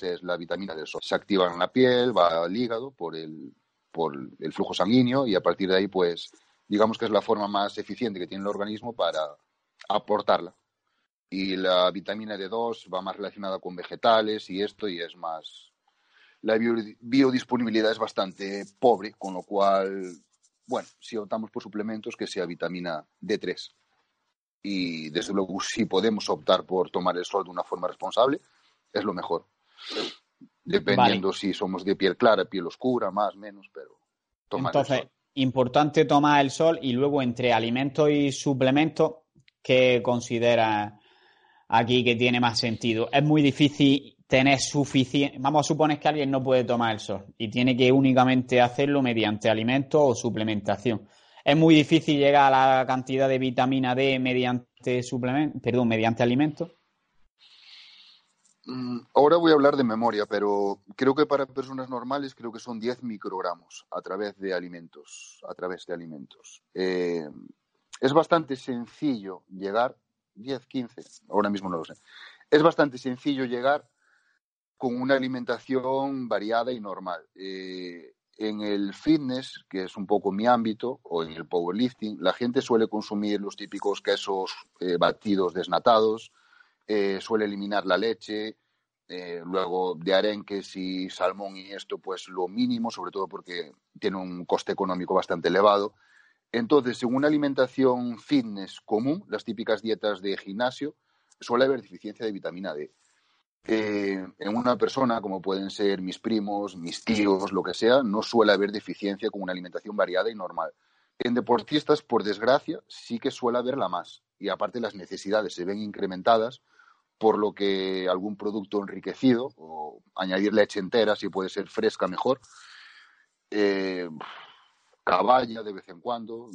es la vitamina D. Se activa en la piel, va al hígado por el, por el flujo sanguíneo y a partir de ahí, pues, digamos que es la forma más eficiente que tiene el organismo para aportarla y la vitamina D2 va más relacionada con vegetales y esto y es más... La biodisponibilidad es bastante pobre, con lo cual, bueno, si optamos por suplementos, que sea vitamina D3. Y desde luego, si podemos optar por tomar el sol de una forma responsable, es lo mejor. Dependiendo si somos de piel clara, piel oscura, más, menos, pero tomar Entonces, el sol. importante tomar el sol y luego entre alimentos y suplementos, ¿qué considera aquí que tiene más sentido. Es muy difícil tener suficiente. Vamos a suponer que alguien no puede tomar el sol y tiene que únicamente hacerlo mediante alimentos o suplementación. Es muy difícil llegar a la cantidad de vitamina D mediante suplemento, perdón, mediante alimentos. Mm, ahora voy a hablar de memoria, pero creo que para personas normales creo que son 10 microgramos a través de alimentos, a través de alimentos. Eh, es bastante sencillo llegar 10, 15, ahora mismo no lo sé. Es bastante sencillo llegar con una alimentación variada y normal. Eh, en el fitness, que es un poco mi ámbito, o en el powerlifting, la gente suele consumir los típicos quesos eh, batidos desnatados, eh, suele eliminar la leche, luego de arenques y salmón y esto, pues lo mínimo, sobre todo porque tiene un coste económico bastante elevado. Entonces, en una alimentación fitness común, las típicas dietas de gimnasio, suele haber deficiencia de vitamina D. Eh, en una persona, como pueden ser mis primos, mis tíos, lo que sea, no suele haber deficiencia con una alimentación variada y normal. En deportistas, por desgracia, sí que suele haberla más. Y aparte las necesidades se ven incrementadas, por lo que algún producto enriquecido o añadir leche entera, si puede ser fresca, mejor. Eh, caballa de vez en cuando,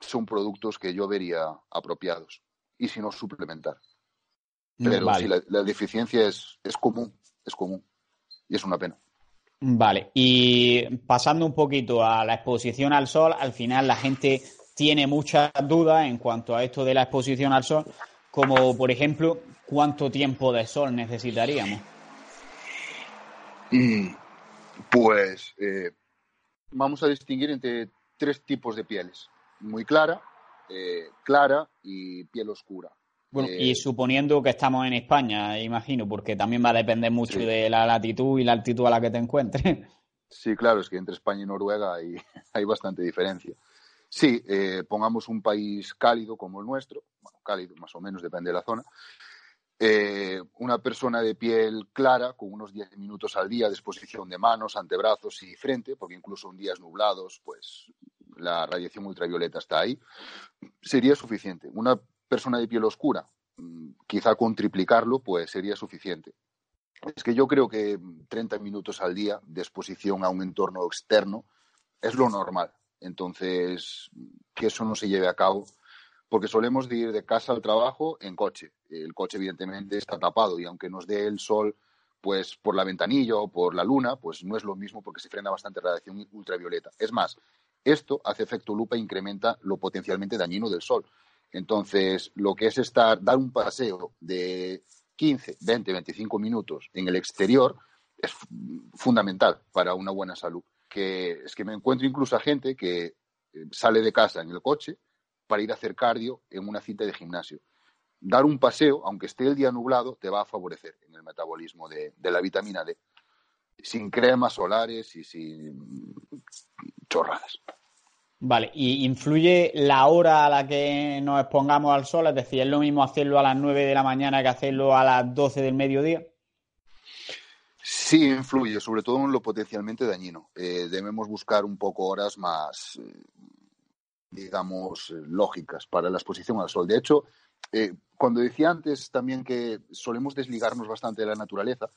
son productos que yo vería apropiados. Y si no, suplementar. Pero si la, deficiencia es, es común, es común. Y es una pena. Vale, y pasando un poquito a la exposición al sol, al final la gente tiene muchas dudas en cuanto a esto de la exposición al sol, como por ejemplo, ¿cuánto tiempo de sol necesitaríamos? Mm, pues eh, vamos a distinguir entre tres tipos de pieles. Muy clara, eh, clara y piel oscura. Bueno, y suponiendo que estamos en España, imagino, porque también va a depender mucho de la latitud y la altitud a la que te encuentres. Sí, claro, es que entre España y Noruega hay, hay bastante diferencia. Sí, eh, pongamos un país cálido como el nuestro, bueno, cálido más o menos, depende de la zona. Eh, una persona de piel clara, con unos 10 minutos al día de exposición de manos, antebrazos y frente, porque incluso en días nublados, pues la radiación ultravioleta está ahí, sería suficiente. Una persona de piel oscura, mm, quizá con triplicarlo, pues sería suficiente. Es que yo creo que 30 minutos al día de exposición a un entorno externo es lo normal. Entonces, que eso no se lleve a cabo, porque solemos ir de casa al trabajo en coche. El coche, evidentemente, está tapado y aunque nos dé el sol pues por la ventanilla o por la luna, pues no es lo mismo porque se frena bastante radiación ultravioleta. Es más, esto hace efecto lupa e incrementa lo potencialmente dañino del sol. Entonces, lo que es estar, dar un paseo de 15, 20, 25 minutos en el exterior es fundamental para una buena salud. Que es que me encuentro incluso a gente que eh, sale de casa en el coche para ir a hacer cardio en una cita de gimnasio. Dar un paseo, aunque esté el día nublado, te va a favorecer en el metabolismo de, de la vitamina D, sin cremas solares y sin chorradas. Vale, ¿y influye la hora a la que nos expongamos al sol? Es decir, ¿es lo mismo hacerlo a las 9 de la mañana que hacerlo a las 12 del mediodía? Sí, influye, sobre todo en lo potencialmente dañino. Eh, debemos buscar un poco horas más, eh, digamos, eh, lógicas para la exposición al sol. De hecho, cuando decía antes también que solemos desligarnos bastante de la naturaleza,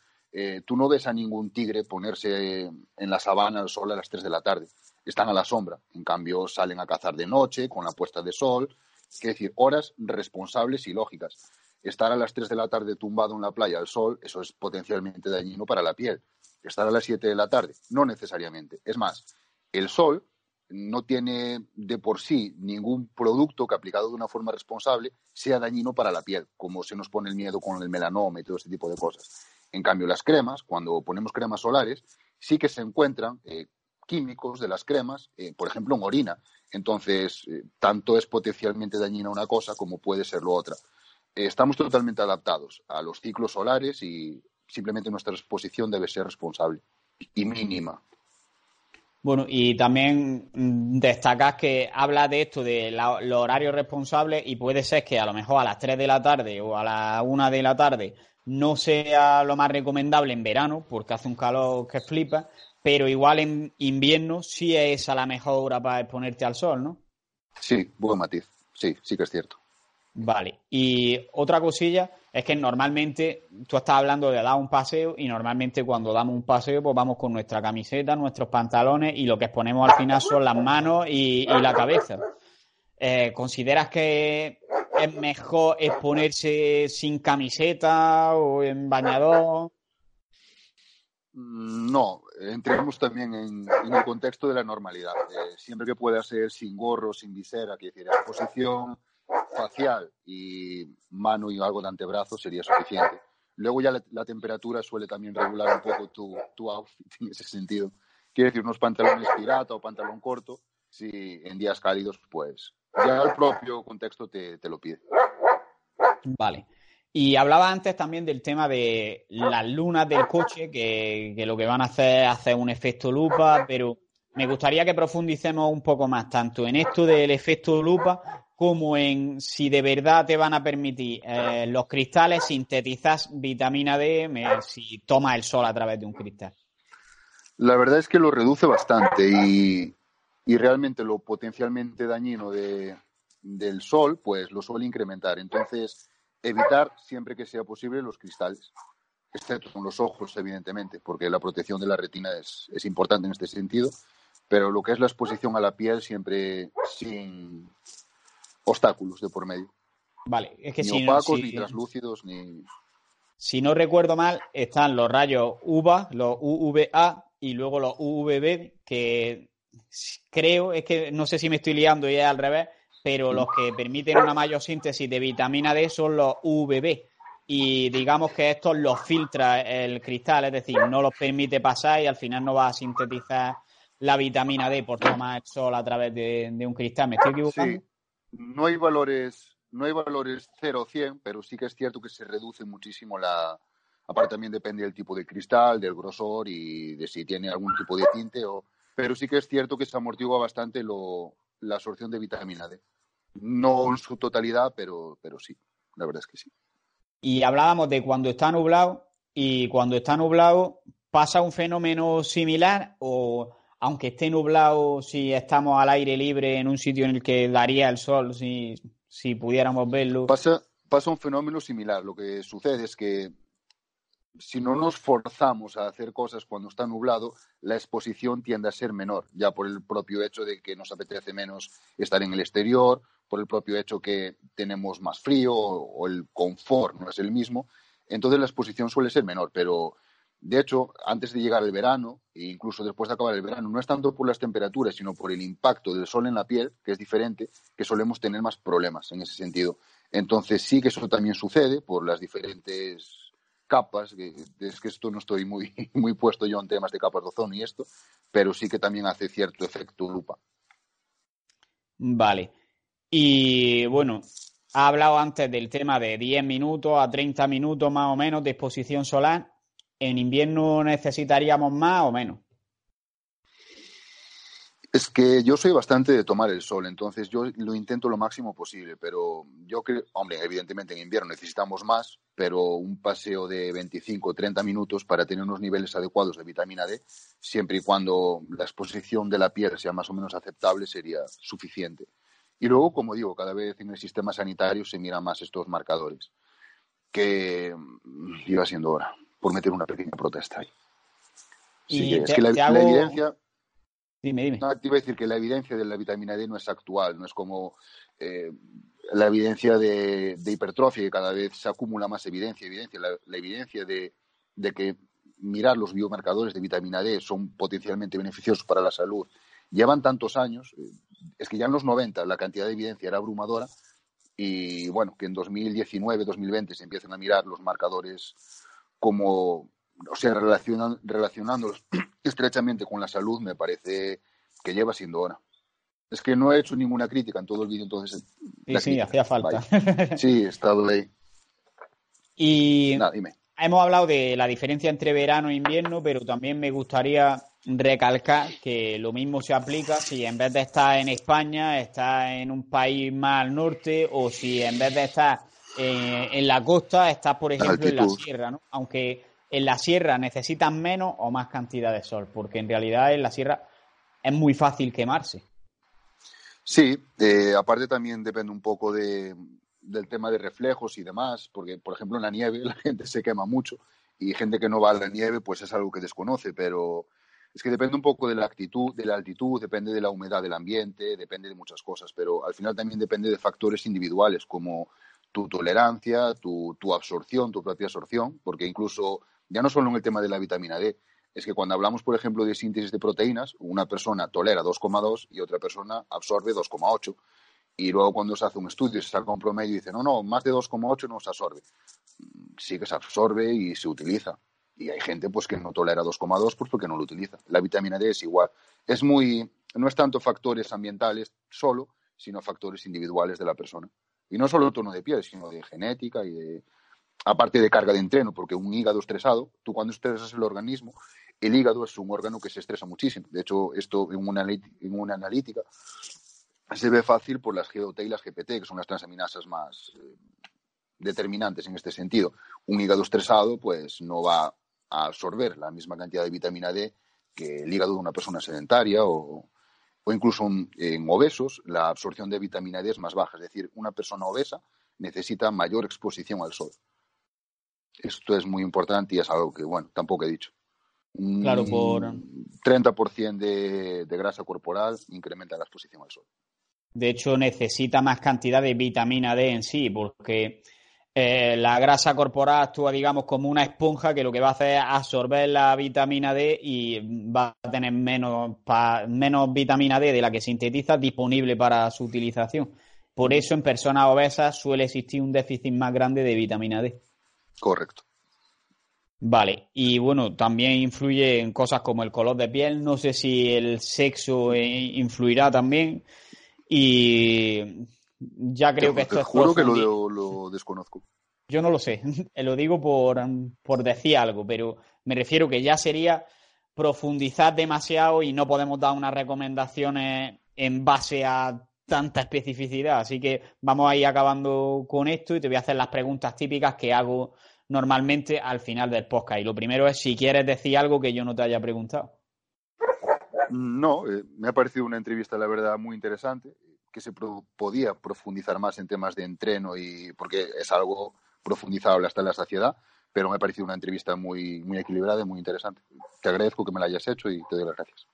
tú no ves a ningún tigre ponerse en la sabana al sol a las 3 de la tarde están a la sombra. En cambio, salen a cazar de noche, con la puesta de sol. Es decir, horas responsables y lógicas. Estar a las 3 de la tarde tumbado en la playa al sol, eso es potencialmente dañino para la piel. Estar a las 7 de la tarde, no necesariamente. Es más, el sol no tiene de por sí ningún producto que aplicado de una forma responsable sea dañino para la piel, como se nos pone el miedo con el melanoma y todo este tipo de cosas. En cambio, las cremas, cuando ponemos cremas solares, sí que se encuentran eh, químicos de las cremas, eh, por ejemplo, en orina. Entonces, eh, tanto es potencialmente dañina una cosa como puede serlo otra. Eh, estamos totalmente adaptados a los ciclos solares y simplemente nuestra exposición debe ser responsable y mínima. Bueno, y también mm, destacas que habla de esto, de los horarios responsables, y puede ser que a lo mejor a las 3 de la tarde o a la 1 de la tarde no sea lo más recomendable en verano, porque hace un calor que flipa, pero igual en invierno sí es a la mejor hora para exponerte al sol, ¿no? Sí, buen matiz. Sí, sí que es cierto. Vale. Y otra cosilla es que normalmente tú estás hablando de dar un paseo y normalmente cuando damos un paseo pues vamos con nuestra camiseta, nuestros pantalones y lo que exponemos al final son las manos y, la cabeza. Eh, ¿Consideras que es mejor exponerse sin camiseta o en bañador? Mm, no, entremos también en, el contexto de la normalidad. Eh, siempre que pueda ser sin gorro, sin visera, que decir, exposición facial y mano y algo de antebrazo sería suficiente. Luego ya la, temperatura suele también regular un poco tu, tu, outfit en ese sentido. Quiere decir, unos pantalones pirata o pantalón corto, si en días cálidos, pues ya el propio contexto te, te lo pide. Vale. Y hablaba antes también del tema de las lunas del coche, que, lo que van a hacer es hacer un efecto lupa, pero me gustaría que profundicemos un poco más, tanto en esto del efecto lupa como en si de verdad te van a permitir eh, los cristales sintetizar vitamina D si tomas el sol a través de un cristal. La verdad es que lo reduce bastante y, y realmente lo potencialmente dañino de, del sol, pues lo suele incrementar. Entonces, evitar siempre que sea posible los cristales, excepto con los ojos, evidentemente, porque la protección de la retina es, es importante en este sentido, pero lo que es la exposición a la piel siempre sin obstáculos de por medio. Vale, es que ni si opacos, ni translúcidos, ni... Si no recuerdo mal, están los rayos UVA, los UVA y luego los UVB, que creo, es que no sé si me estoy liando y es al revés, pero los que permiten una mayor síntesis de vitamina D son los UVB. Y digamos que estos los filtra el cristal, es decir, no los permite pasar y al final no va a sintetizar la vitamina D por tomar el sol a través de, un cristal. ¿Me estoy equivocando? Sí. No hay valores no hay valores 0 o 100, pero sí que es cierto que se reduce muchísimo la... Aparte también depende del tipo de cristal, del grosor y de si tiene algún tipo de tinte. O... Pero sí que es cierto que se amortigua bastante la absorción de vitamina D. No en su totalidad, pero, pero sí, la verdad es que sí. Y hablábamos de cuando está nublado y cuando está nublado pasa un fenómeno similar o aunque esté nublado, si estamos al aire libre en un sitio en el que daría el sol, si, si pudiéramos verlo. Pasa, pasa un fenómeno similar. Lo que sucede es que si no nos forzamos a hacer cosas cuando está nublado, la exposición tiende a ser menor, ya por el propio hecho de que nos apetece menos estar en el exterior, por el propio hecho que tenemos más frío o, el confort no es el mismo. Entonces la exposición suele ser menor, pero de hecho, antes de llegar el verano, e incluso después de acabar el verano, no es tanto por las temperaturas, sino por el impacto del sol en la piel, que es diferente, que solemos tener más problemas en ese sentido. Entonces, sí que eso también sucede por las diferentes capas, es que esto no estoy muy, muy puesto yo en temas de capas de ozono y esto, pero sí que también hace cierto efecto lupa. Vale. Y bueno, ha hablado antes del tema de 10 minutos a 30 minutos más o menos de exposición solar ¿En invierno necesitaríamos más o menos? Es que yo soy bastante de tomar el sol, entonces yo lo intento lo máximo posible, pero yo creo, hombre, evidentemente en invierno necesitamos más, pero un paseo de 25 o 30 minutos para tener unos niveles adecuados de vitamina D, siempre y cuando la exposición de la piel sea más o menos aceptable, sería suficiente. Y luego, como digo, cada vez en el sistema sanitario se miran más estos marcadores, que iba siendo hora por meter una pequeña protesta ahí. Sí, es que la, evidencia. Dime, dime. No, te iba a decir que la evidencia de la vitamina D no es actual, no es como eh, la evidencia de, hipertrofia, que cada vez se acumula más evidencia. evidencia la, evidencia de, que mirar los biomarcadores de vitamina D son potencialmente beneficiosos para la salud. Llevan tantos años, eh, es que ya en los 90 la cantidad de evidencia era abrumadora y bueno, que en 2019, 2020 se empiezan a mirar los marcadores como, o sea, relacionan, relacionándolos estrechamente con la salud, me parece que lleva siendo hora. Es que no he hecho ninguna crítica en todo el vídeo, entonces. Sí, sí, hacía falta. Sí, he estado ahí. Y hemos hablado de la diferencia entre verano e invierno, pero también me gustaría recalcar que lo mismo se aplica si en vez de estar en España, estás en un país más al norte, o si en vez de estar eh, en la costa estás, por ejemplo, en la sierra, ¿no? Aunque en la sierra necesitas menos o más cantidad de sol, porque en realidad en la sierra es muy fácil quemarse. Sí, eh, aparte también depende un poco de, del tema de reflejos y demás, porque, por ejemplo, en la nieve la gente se quema mucho y gente que no va a la nieve, pues es algo que desconoce, pero es que depende un poco de la actitud, de la altitud, depende de la humedad del ambiente, depende de muchas cosas, pero al final también depende de factores individuales como tu tolerancia, tu, tu absorción, tu propia absorción, porque incluso ya no solo en el tema de la vitamina D, es que cuando hablamos, por ejemplo, de síntesis de proteínas, una persona tolera 2,2 y otra persona absorbe 2,8. Y luego cuando se hace un estudio, se saca un promedio y dice, no, no, más de 2,8 no se absorbe. Sí que se absorbe y se utiliza. Y hay gente pues que no tolera 2,2 pues porque no lo utiliza. La vitamina D es igual. Es muy, no es tanto factores ambientales solo, sino factores individuales de la persona. Y no solo el tono de piel, sino de genética y de, aparte de carga de entreno, porque un hígado estresado, tú cuando estresas el organismo, el hígado es un órgano que se estresa muchísimo. De hecho, esto en una, en una analítica se ve fácil por las GOT y las GPT, que son las transaminasas más eh, determinantes en este sentido. Un hígado estresado, pues no va a absorber la misma cantidad de vitamina D que el hígado de una persona sedentaria o, o incluso en obesos, la absorción de vitamina D es más baja. Es decir, una persona obesa necesita mayor exposición al sol. Esto es muy importante y es algo que, bueno, tampoco he dicho. Claro, por 30% de, de grasa corporal incrementa la exposición al sol. De hecho, necesita más cantidad de vitamina D en sí, porque eh, la grasa corporal actúa, digamos, como una esponja que lo que va a hacer es absorber la vitamina D y va a tener menos, menos vitamina D de la que sintetiza disponible para su utilización. Por eso en personas obesas suele existir un déficit más grande de vitamina D. Correcto. Vale, y bueno, también influye en cosas como el color de piel, no sé si el sexo eh, influirá también. Y Ya creo que esto te es juro que lo, lo, desconozco. Yo no lo sé, lo digo por, por decir algo, pero me refiero que ya sería profundizar demasiado y no podemos dar unas recomendaciones en base a tanta especificidad. Así que vamos a ir acabando con esto y te voy a hacer las preguntas típicas que hago normalmente al final del podcast. Y lo primero es si quieres decir algo que yo no te haya preguntado. No, eh, me ha parecido una entrevista, la verdad, muy interesante, que se podía profundizar más en temas de entreno y porque es algo profundizable hasta la saciedad, pero me ha parecido una entrevista muy, muy equilibrada y muy interesante. Te agradezco que me la hayas hecho y te doy las gracias.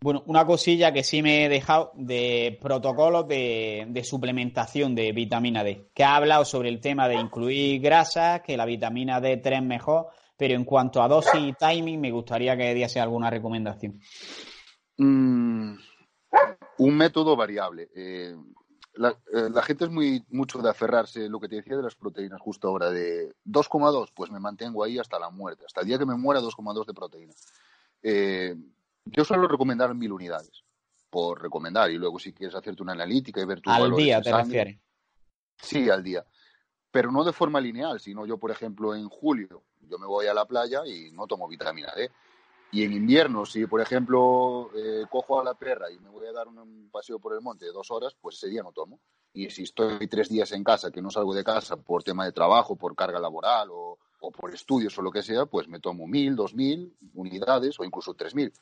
Bueno, una cosilla que sí me he dejado de protocolos de, suplementación de vitamina D, que ha hablado sobre el tema de incluir grasas, que la vitamina D3 es mejor, pero en cuanto a dosis y timing, me gustaría que diese alguna recomendación. Mm, un método variable. Eh, eh, la, gente es muy mucho de aferrarse, lo que te decía de las proteínas justo ahora, de 2,2, pues me mantengo ahí hasta la muerte, hasta el día que me muera 2,2 de proteína. Eh, yo suelo recomendar mil unidades, por recomendar, y luego si quieres hacerte una analítica y ver tu Al día, te refieres. Sí, al día. Pero no de forma lineal, sino yo, por ejemplo, en julio, yo me voy a la playa y no tomo vitamina D. Y en invierno, si por ejemplo eh, cojo a la perra y me voy a dar un paseo por el monte de dos horas, pues ese día no tomo. Y si estoy tres días en casa, que no salgo de casa por tema de trabajo, por carga laboral o, o por estudios o lo que sea, pues me tomo mil, dos mil unidades o incluso tres mil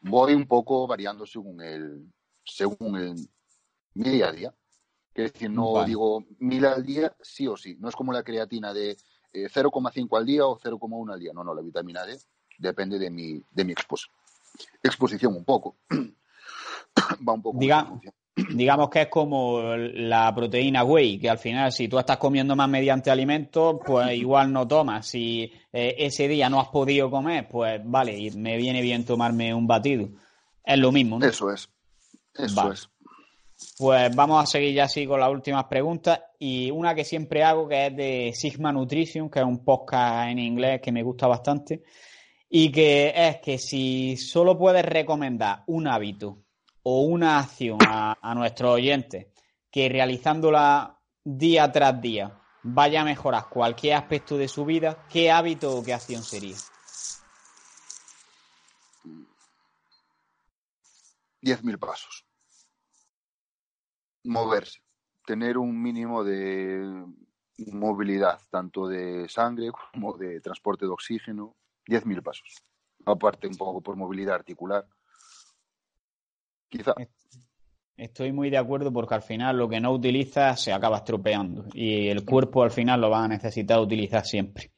voy un poco variando según el, según el, mi día a día. Es decir, no digo mil al día sí o sí. No es como la creatina de 0,5 eh, al día o 0,1 al día. No, no, la vitamina D depende de mi, de mi exposición un poco. Va un poco. digamos que es como la proteína whey, que al final si tú estás comiendo más mediante alimentos, pues igual no tomas. Si eh, ese día no has podido comer, pues vale, me viene bien tomarme un batido. Es lo mismo, ¿no? Eso es. Eso es. Pues vamos a seguir ya así con las últimas preguntas. Y una que siempre hago, que es de Sigma Nutrition, que es un podcast en inglés que me gusta bastante. Y que es que si solo puedes recomendar un hábito o una acción a, nuestros oyentes que realizándola día tras día vaya a mejorar cualquier aspecto de su vida, ¿qué hábito o qué acción sería? Diez mil pasos. Moverse. Tener un mínimo de movilidad, tanto de sangre como de transporte de oxígeno. Diez mil pasos. Aparte un poco por movilidad articular quizá. Estoy muy de acuerdo porque al final lo que no utilizas se acaba estropeando y el cuerpo al final lo va a necesitar utilizar siempre.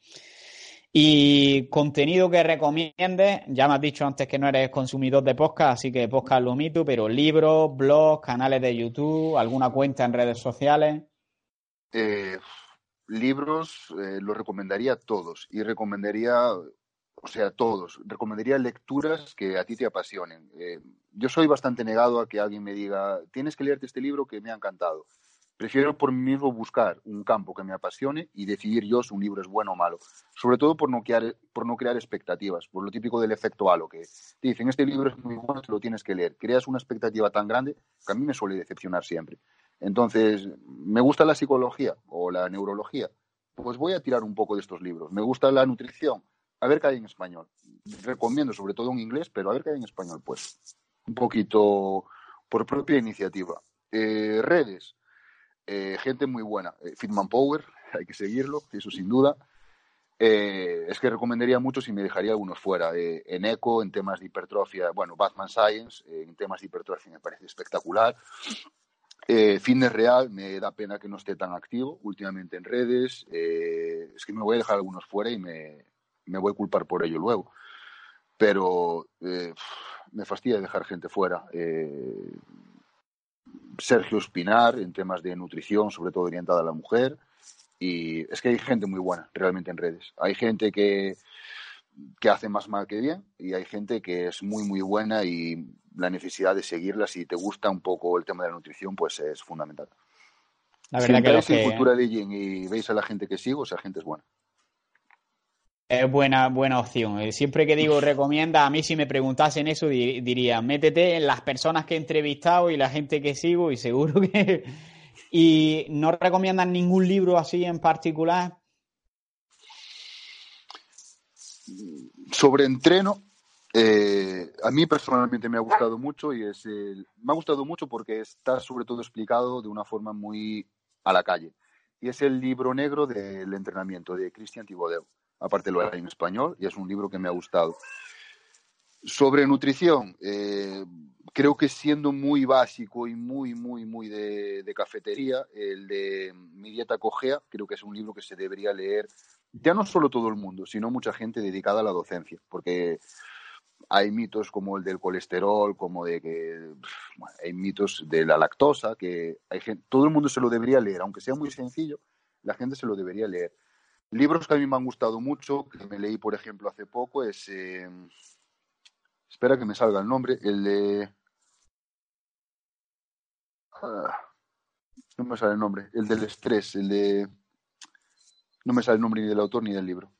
Y contenido que recomiendes, ya me has dicho antes que no eres consumidor de podcast, así que podcast lo mito, pero libros, blogs, canales de YouTube, alguna cuenta en redes sociales. Eh, libros eh, los recomendaría todos y recomendaría o sea, todos. Recomendaría lecturas que a ti te apasionen. Eh, yo soy bastante negado a que alguien me diga, tienes que leerte este libro que me ha encantado. Prefiero por mí mismo buscar un campo que me apasione y decidir yo si un libro es bueno o malo. Sobre todo por no crear, por no crear expectativas, por lo típico del efecto halo, que dicen, este libro es muy bueno, te lo tienes que leer. Creas una expectativa tan grande que a mí me suele decepcionar siempre. Entonces, me gusta la psicología o la neurología, pues voy a tirar un poco de estos libros. Me gusta la nutrición, a ver qué hay en español. Recomiendo sobre todo en inglés, pero a ver qué hay en español, pues un poquito por propia iniciativa. Eh, redes, eh, gente muy buena. Eh, Fitman Power, hay que seguirlo, eso sin duda. es que recomendaría mucho si me dejaría algunos fuera. en Eco, en temas de hipertrofia, bueno, Batman Science, en temas de hipertrofia me parece espectacular. Fitness Real, me da pena que no esté tan activo últimamente en redes. es que me voy a dejar algunos fuera y me, me voy a culpar por ello luego. Pero eh, me fastidia dejar gente fuera. Eh, Sergio Espinar en temas de nutrición, sobre todo orientada a la mujer. Y es que hay gente muy buena realmente en redes. Hay gente que, que hace más mal que bien y hay gente que es muy, muy buena y la necesidad de seguirla, si te gusta un poco el tema de la nutrición, pues es fundamental. La verdad si que, cultura de y veis a la gente que sigo, esa gente es buena. Es buena, buena opción. Eh, siempre que digo recomienda, a mí si me preguntasen eso diría, métete en las personas que he entrevistado y la gente que sigo y seguro que, ¿Y no recomiendas ningún libro así en particular? Sobre entreno, eh, a mí personalmente me ha gustado mucho y es me ha gustado mucho porque está sobre todo explicado de una forma muy a la calle. Y es el libro negro del entrenamiento de Christian Thibodeau. Aparte lo hay en español y es un libro que me ha gustado. Sobre nutrición, eh, creo que siendo muy básico y muy, muy, muy de, cafetería, el de Mi dieta cogea, creo que es un libro que se debería leer ya no solo todo el mundo, sino mucha gente dedicada a la docencia, porque hay mitos como el del colesterol, como de que hay mitos de la lactosa, que todo el mundo se lo debería leer, aunque sea muy sencillo, la gente se lo debería leer. Libros que a mí me han gustado mucho, que me leí, por ejemplo, hace poco, es... Eh, espera que me salga el nombre, el de... Ah, no me sale el nombre, el del estrés, el de... No me sale el nombre ni del autor ni del libro.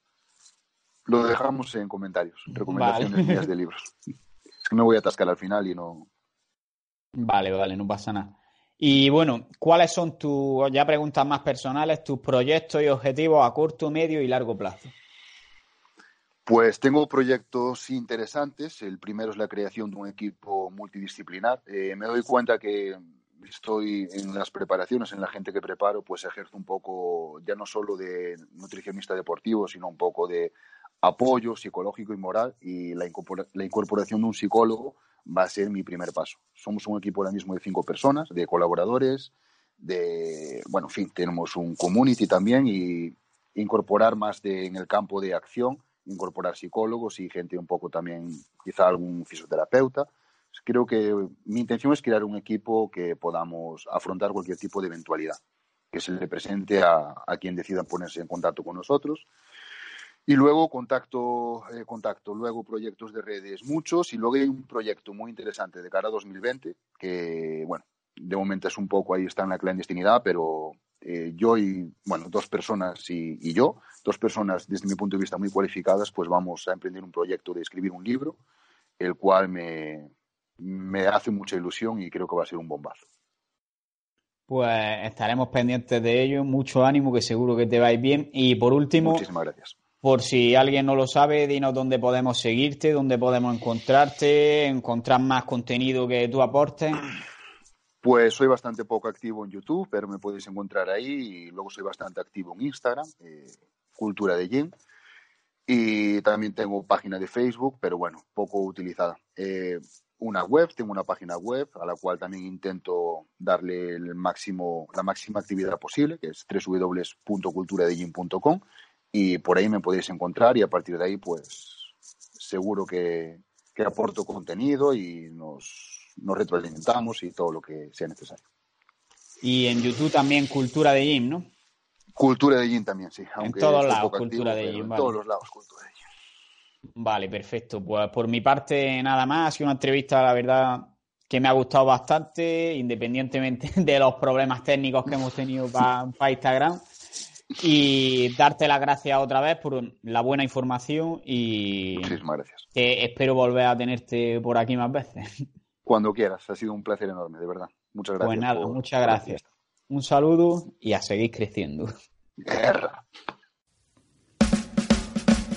Lo dejamos en comentarios, recomendaciones mías de libros. Es que me voy a atascar al final y no. Vale, vale, no pasa nada. Y bueno, ¿cuáles son tus, ya preguntas más personales, tus proyectos y objetivos a corto, medio y largo plazo? Pues tengo proyectos interesantes. El primero es la creación de un equipo multidisciplinar. Eh, me doy cuenta que estoy en las preparaciones, en la gente que preparo, pues ejerzo un poco, ya no solo de nutricionista deportivo, sino un poco de apoyo psicológico y moral y la, incorporación de un psicólogo va a ser mi primer paso. Somos un equipo ahora mismo de cinco personas, de colaboradores, de, bueno, en fin, tenemos un community también y incorporar más de, en el campo de acción, incorporar psicólogos y gente un poco también, quizá algún fisioterapeuta. Creo que mi intención es crear un equipo que podamos afrontar cualquier tipo de eventualidad que se le presente a, a quien decida ponerse en contacto con nosotros y luego contacto, eh, contacto, luego proyectos de redes muchos y luego hay un proyecto muy interesante de cara a 2020 que, bueno, de momento es un poco ahí está en la clandestinidad, pero eh, yo y, bueno, dos personas y, yo, dos personas desde mi punto de vista muy cualificadas, pues vamos a emprender un proyecto de escribir un libro, el cual me, me hace mucha ilusión y creo que va a ser un bombazo. Pues estaremos pendientes de ello, mucho ánimo, que seguro que te va a ir bien. Y por último, muchísimas gracias por si alguien no lo sabe, dinos dónde podemos seguirte, dónde podemos encontrarte, encontrar más contenido que tú aportes. Pues soy bastante poco activo en YouTube, pero me podéis encontrar ahí. Y luego soy bastante activo en Instagram, eh, Cultura de Gym. Y también tengo página de Facebook, pero bueno, poco utilizada. Eh, una web, tengo una página web a la cual también intento darle el máximo, la máxima actividad posible, que es www.culturadegym.com y por ahí me podéis encontrar y a partir de ahí pues seguro que, aporto contenido y nos, nos retroalimentamos y todo lo que sea necesario. Y en YouTube también Cultura de Gym, ¿no? Cultura de Gym también, sí. en todos lados, Cultura de Gym. En todos los lados, Cultura de Gym. Vale, perfecto. Pues por mi parte, nada más. Ha sido una entrevista, la verdad, que me ha gustado bastante, independientemente de los problemas técnicos que hemos tenido para Instagram. Y darte las gracias otra vez por la buena información y Muchísimas gracias. Que espero volver a tenerte por aquí más veces. Cuando quieras, ha sido un placer enorme, de verdad. Muchas gracias. Pues nada, muchas gracias. Un saludo y a seguir creciendo. Guerra.